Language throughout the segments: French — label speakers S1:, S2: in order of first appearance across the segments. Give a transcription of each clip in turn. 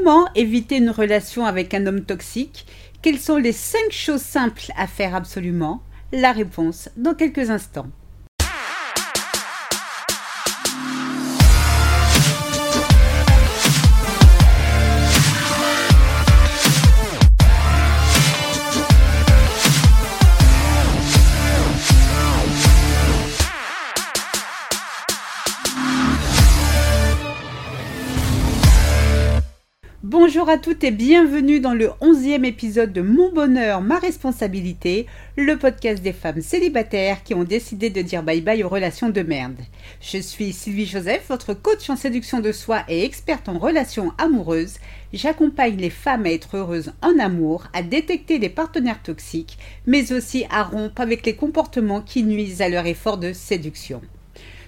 S1: Comment éviter une relation avec un homme toxique? Quelles sont les 5 choses simples à faire absolument? La réponse dans quelques instants. Bonjour à toutes et bienvenue dans le onzième épisode de Mon bonheur, ma responsabilité, le podcast des femmes célibataires qui ont décidé de dire bye bye aux relations de merde. Je suis Sylvie Joseph, votre coach en séduction de soi et experte en relations amoureuses. J'accompagne les femmes à être heureuses en amour, à détecter les partenaires toxiques, mais aussi à rompre avec les comportements qui nuisent à leur effort de séduction.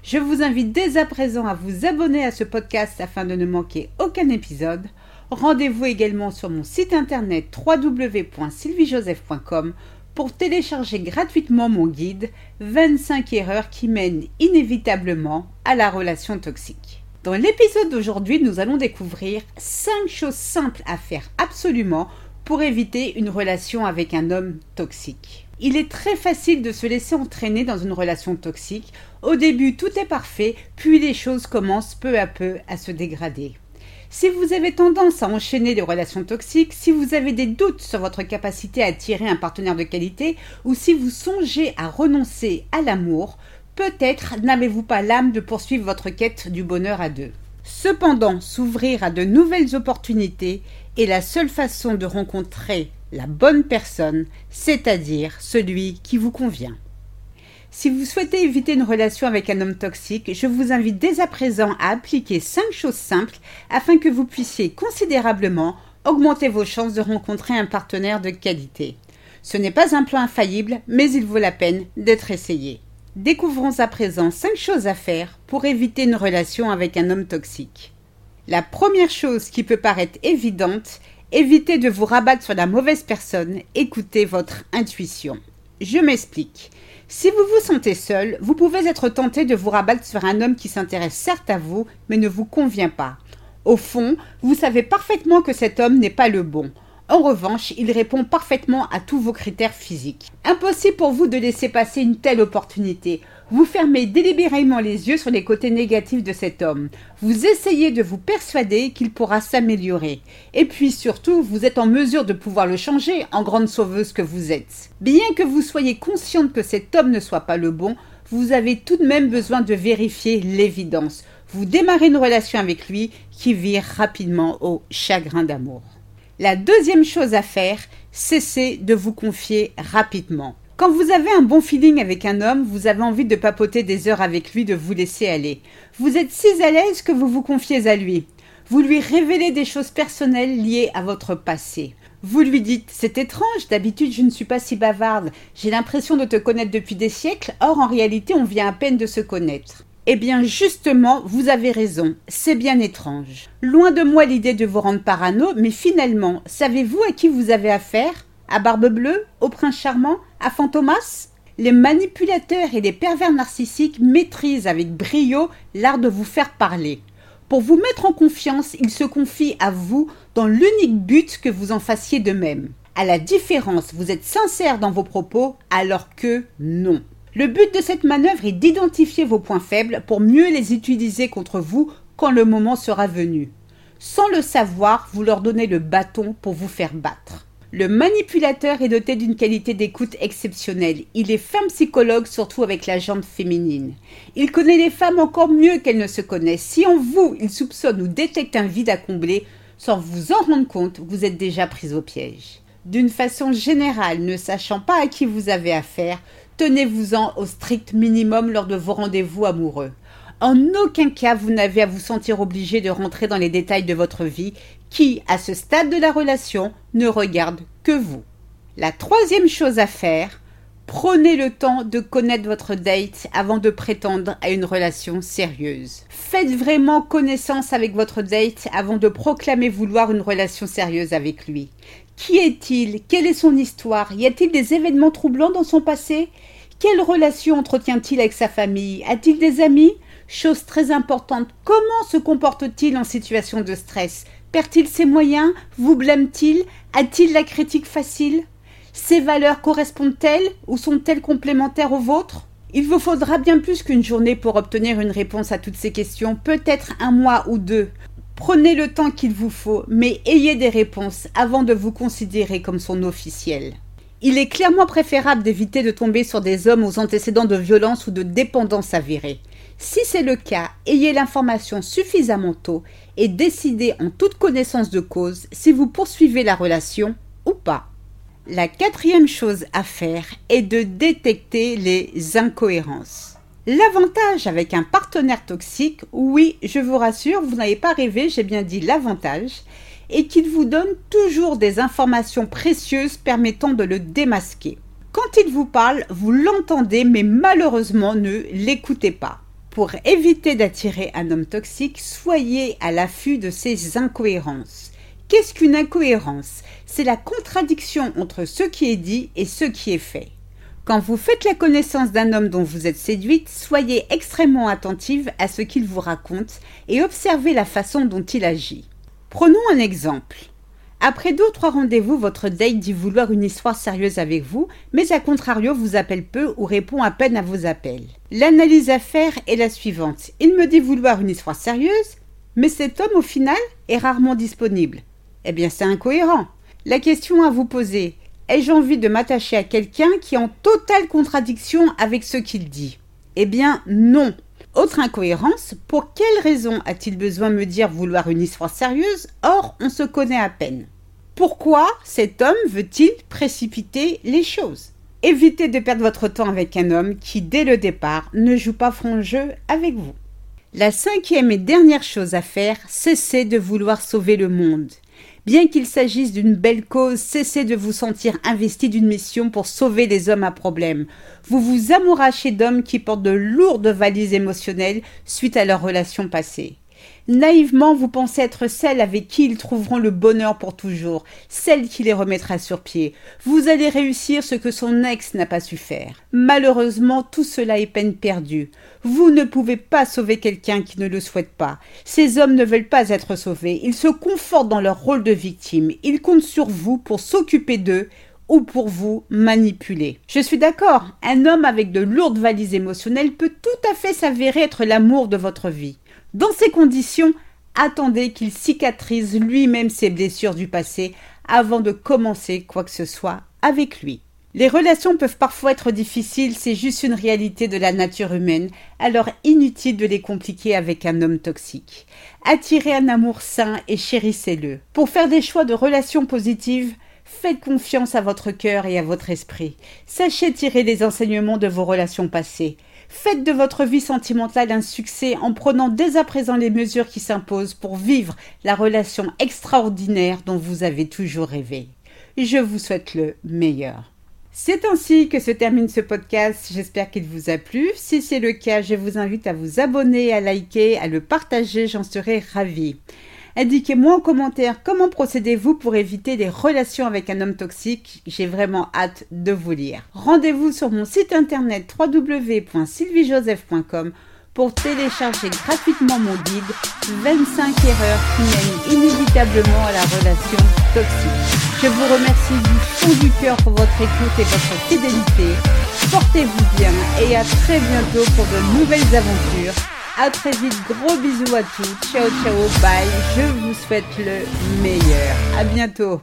S1: Je vous invite dès à présent à vous abonner à ce podcast afin de ne manquer aucun épisode. Rendez-vous également sur mon site internet www.sylviejoseph.com pour télécharger gratuitement mon guide 25 erreurs qui mènent inévitablement à la relation toxique. Dans l'épisode d'aujourd'hui, nous allons découvrir 5 choses simples à faire absolument pour éviter une relation avec un homme toxique. Il est très facile de se laisser entraîner dans une relation toxique. Au début, tout est parfait, puis les choses commencent peu à peu à se dégrader. Si vous avez tendance à enchaîner des relations toxiques, si vous avez des doutes sur votre capacité à attirer un partenaire de qualité, ou si vous songez à renoncer à l'amour, peut-être n'avez-vous pas l'âme de poursuivre votre quête du bonheur à deux. Cependant, s'ouvrir à de nouvelles opportunités est la seule façon de rencontrer la bonne personne, c'est-à-dire celui qui vous convient. Si vous souhaitez éviter une relation avec un homme toxique, je vous invite dès à présent à appliquer 5 choses simples afin que vous puissiez considérablement augmenter vos chances de rencontrer un partenaire de qualité. Ce n'est pas un plan infaillible, mais il vaut la peine d'être essayé. Découvrons à présent 5 choses à faire pour éviter une relation avec un homme toxique. La première chose qui peut paraître évidente, évitez de vous rabattre sur la mauvaise personne, écoutez votre intuition. Je m'explique. Si vous vous sentez seul, vous pouvez être tenté de vous rabattre sur un homme qui s'intéresse certes à vous, mais ne vous convient pas. Au fond, vous savez parfaitement que cet homme n'est pas le bon. En revanche, il répond parfaitement à tous vos critères physiques. Impossible pour vous de laisser passer une telle opportunité. Vous fermez délibérément les yeux sur les côtés négatifs de cet homme. Vous essayez de vous persuader qu'il pourra s'améliorer. Et puis surtout, vous êtes en mesure de pouvoir le changer en grande sauveuse que vous êtes. Bien que vous soyez consciente que cet homme ne soit pas le bon, vous avez tout de même besoin de vérifier l'évidence. Vous démarrez une relation avec lui qui vire rapidement au chagrin d'amour. La deuxième chose à faire, cessez de vous confier rapidement. Quand vous avez un bon feeling avec un homme, vous avez envie de papoter des heures avec lui, de vous laisser aller. Vous êtes si à l'aise que vous vous confiez à lui. Vous lui révélez des choses personnelles liées à votre passé. Vous lui dites C'est étrange, d'habitude je ne suis pas si bavarde, j'ai l'impression de te connaître depuis des siècles, or en réalité on vient à peine de se connaître. Eh bien justement, vous avez raison, c'est bien étrange. Loin de moi l'idée de vous rendre parano, mais finalement, savez-vous à qui vous avez affaire? À Barbe Bleue, au Prince Charmant, à Fantomas? Les manipulateurs et les pervers narcissiques maîtrisent avec brio l'art de vous faire parler. Pour vous mettre en confiance, ils se confient à vous dans l'unique but que vous en fassiez de même. À la différence, vous êtes sincère dans vos propos, alors que non. Le but de cette manœuvre est d'identifier vos points faibles pour mieux les utiliser contre vous quand le moment sera venu. Sans le savoir, vous leur donnez le bâton pour vous faire battre. Le manipulateur est doté d'une qualité d'écoute exceptionnelle. Il est femme psychologue, surtout avec la jante féminine. Il connaît les femmes encore mieux qu'elles ne se connaissent. Si en vous, il soupçonne ou détecte un vide à combler, sans vous en rendre compte, vous êtes déjà prise au piège. D'une façon générale, ne sachant pas à qui vous avez affaire, tenez-vous-en au strict minimum lors de vos rendez-vous amoureux. En aucun cas vous n'avez à vous sentir obligé de rentrer dans les détails de votre vie qui, à ce stade de la relation, ne regarde que vous. La troisième chose à faire, prenez le temps de connaître votre date avant de prétendre à une relation sérieuse. Faites vraiment connaissance avec votre date avant de proclamer vouloir une relation sérieuse avec lui. Qui est-il? Quelle est son histoire? Y a-t-il des événements troublants dans son passé? Quelle relation entretient-il avec sa famille? A-t-il des amis? Chose très importante, comment se comporte-t-il en situation de stress? Perd-il ses moyens? Vous blâme-t-il? A-t-il la critique facile? Ses valeurs correspondent-elles ou sont-elles complémentaires aux vôtres? Il vous faudra bien plus qu'une journée pour obtenir une réponse à toutes ces questions, peut-être un mois ou deux. Prenez le temps qu'il vous faut, mais ayez des réponses avant de vous considérer comme son officiel. Il est clairement préférable d'éviter de tomber sur des hommes aux antécédents de violence ou de dépendance avérée. Si c'est le cas, ayez l'information suffisamment tôt et décidez en toute connaissance de cause si vous poursuivez la relation ou pas. La quatrième chose à faire est de détecter les incohérences. L'avantage avec un partenaire toxique, oui, je vous rassure, vous n'avez pas rêvé, j'ai bien dit l'avantage, est qu'il vous donne toujours des informations précieuses permettant de le démasquer. Quand il vous parle, vous l'entendez, mais malheureusement ne l'écoutez pas. Pour éviter d'attirer un homme toxique, soyez à l'affût de ses incohérences. Qu'est-ce qu'une incohérence? C'est la contradiction entre ce qui est dit et ce qui est fait. Quand vous faites la connaissance d'un homme dont vous êtes séduite, soyez extrêmement attentive à ce qu'il vous raconte et observez la façon dont il agit. Prenons un exemple. Après deux ou trois rendez-vous, votre date dit vouloir une histoire sérieuse avec vous, mais à contrario vous appelle peu ou répond à peine à vos appels. L'analyse à faire est la suivante. Il me dit vouloir une histoire sérieuse, mais cet homme au final est rarement disponible. Eh bien c'est incohérent. La question à vous poser, ai-je envie de m'attacher à quelqu'un qui est en totale contradiction avec ce qu'il dit? Eh bien non. Autre incohérence, pour quelle raison a-t-il besoin de me dire vouloir une histoire sérieuse? Or, on se connaît à peine. Pourquoi cet homme veut-il précipiter les choses? Évitez de perdre votre temps avec un homme qui, dès le départ, ne joue pas franc jeu avec vous. La cinquième et dernière chose à faire, cessez de vouloir sauver le monde. Bien qu'il s'agisse d'une belle cause, cessez de vous sentir investi d'une mission pour sauver les hommes à problème. Vous vous amourachez d'hommes qui portent de lourdes valises émotionnelles suite à leurs relations passées. Naïvement, vous pensez être celle avec qui ils trouveront le bonheur pour toujours, celle qui les remettra sur pied. Vous allez réussir ce que son ex n'a pas su faire. Malheureusement, tout cela est peine perdue. Vous ne pouvez pas sauver quelqu'un qui ne le souhaite pas. Ces hommes ne veulent pas être sauvés. Ils se confortent dans leur rôle de victime. Ils comptent sur vous pour s'occuper d'eux ou pour vous manipuler. Je suis d'accord, un homme avec de lourdes valises émotionnelles peut tout à fait s'avérer être l'amour de votre vie. Dans ces conditions, attendez qu'il cicatrise lui-même ses blessures du passé avant de commencer quoi que ce soit avec lui. Les relations peuvent parfois être difficiles, c'est juste une réalité de la nature humaine, alors inutile de les compliquer avec un homme toxique. Attirez un amour sain et chérissez-le. Pour faire des choix de relations positives, faites confiance à votre cœur et à votre esprit. Sachez tirer les enseignements de vos relations passées. Faites de votre vie sentimentale un succès en prenant dès à présent les mesures qui s'imposent pour vivre la relation extraordinaire dont vous avez toujours rêvé. Je vous souhaite le meilleur. C'est ainsi que se termine ce podcast. J'espère qu'il vous a plu. Si c'est le cas, je vous invite à vous abonner, à liker, à le partager. J'en serai ravie. Indiquez-moi en commentaire comment procédez-vous pour éviter les relations avec un homme toxique. J'ai vraiment hâte de vous lire. Rendez-vous sur mon site internet www.sylviejoseph.com pour télécharger gratuitement mon guide 25 erreurs qui mènent inévitablement à la relation toxique. Je vous remercie du fond du cœur pour votre écoute et votre fidélité. Portez-vous bien et à très bientôt pour de nouvelles aventures à très vite, gros bisous à tous. Ciao ciao, bye. Je vous souhaite le meilleur. À bientôt.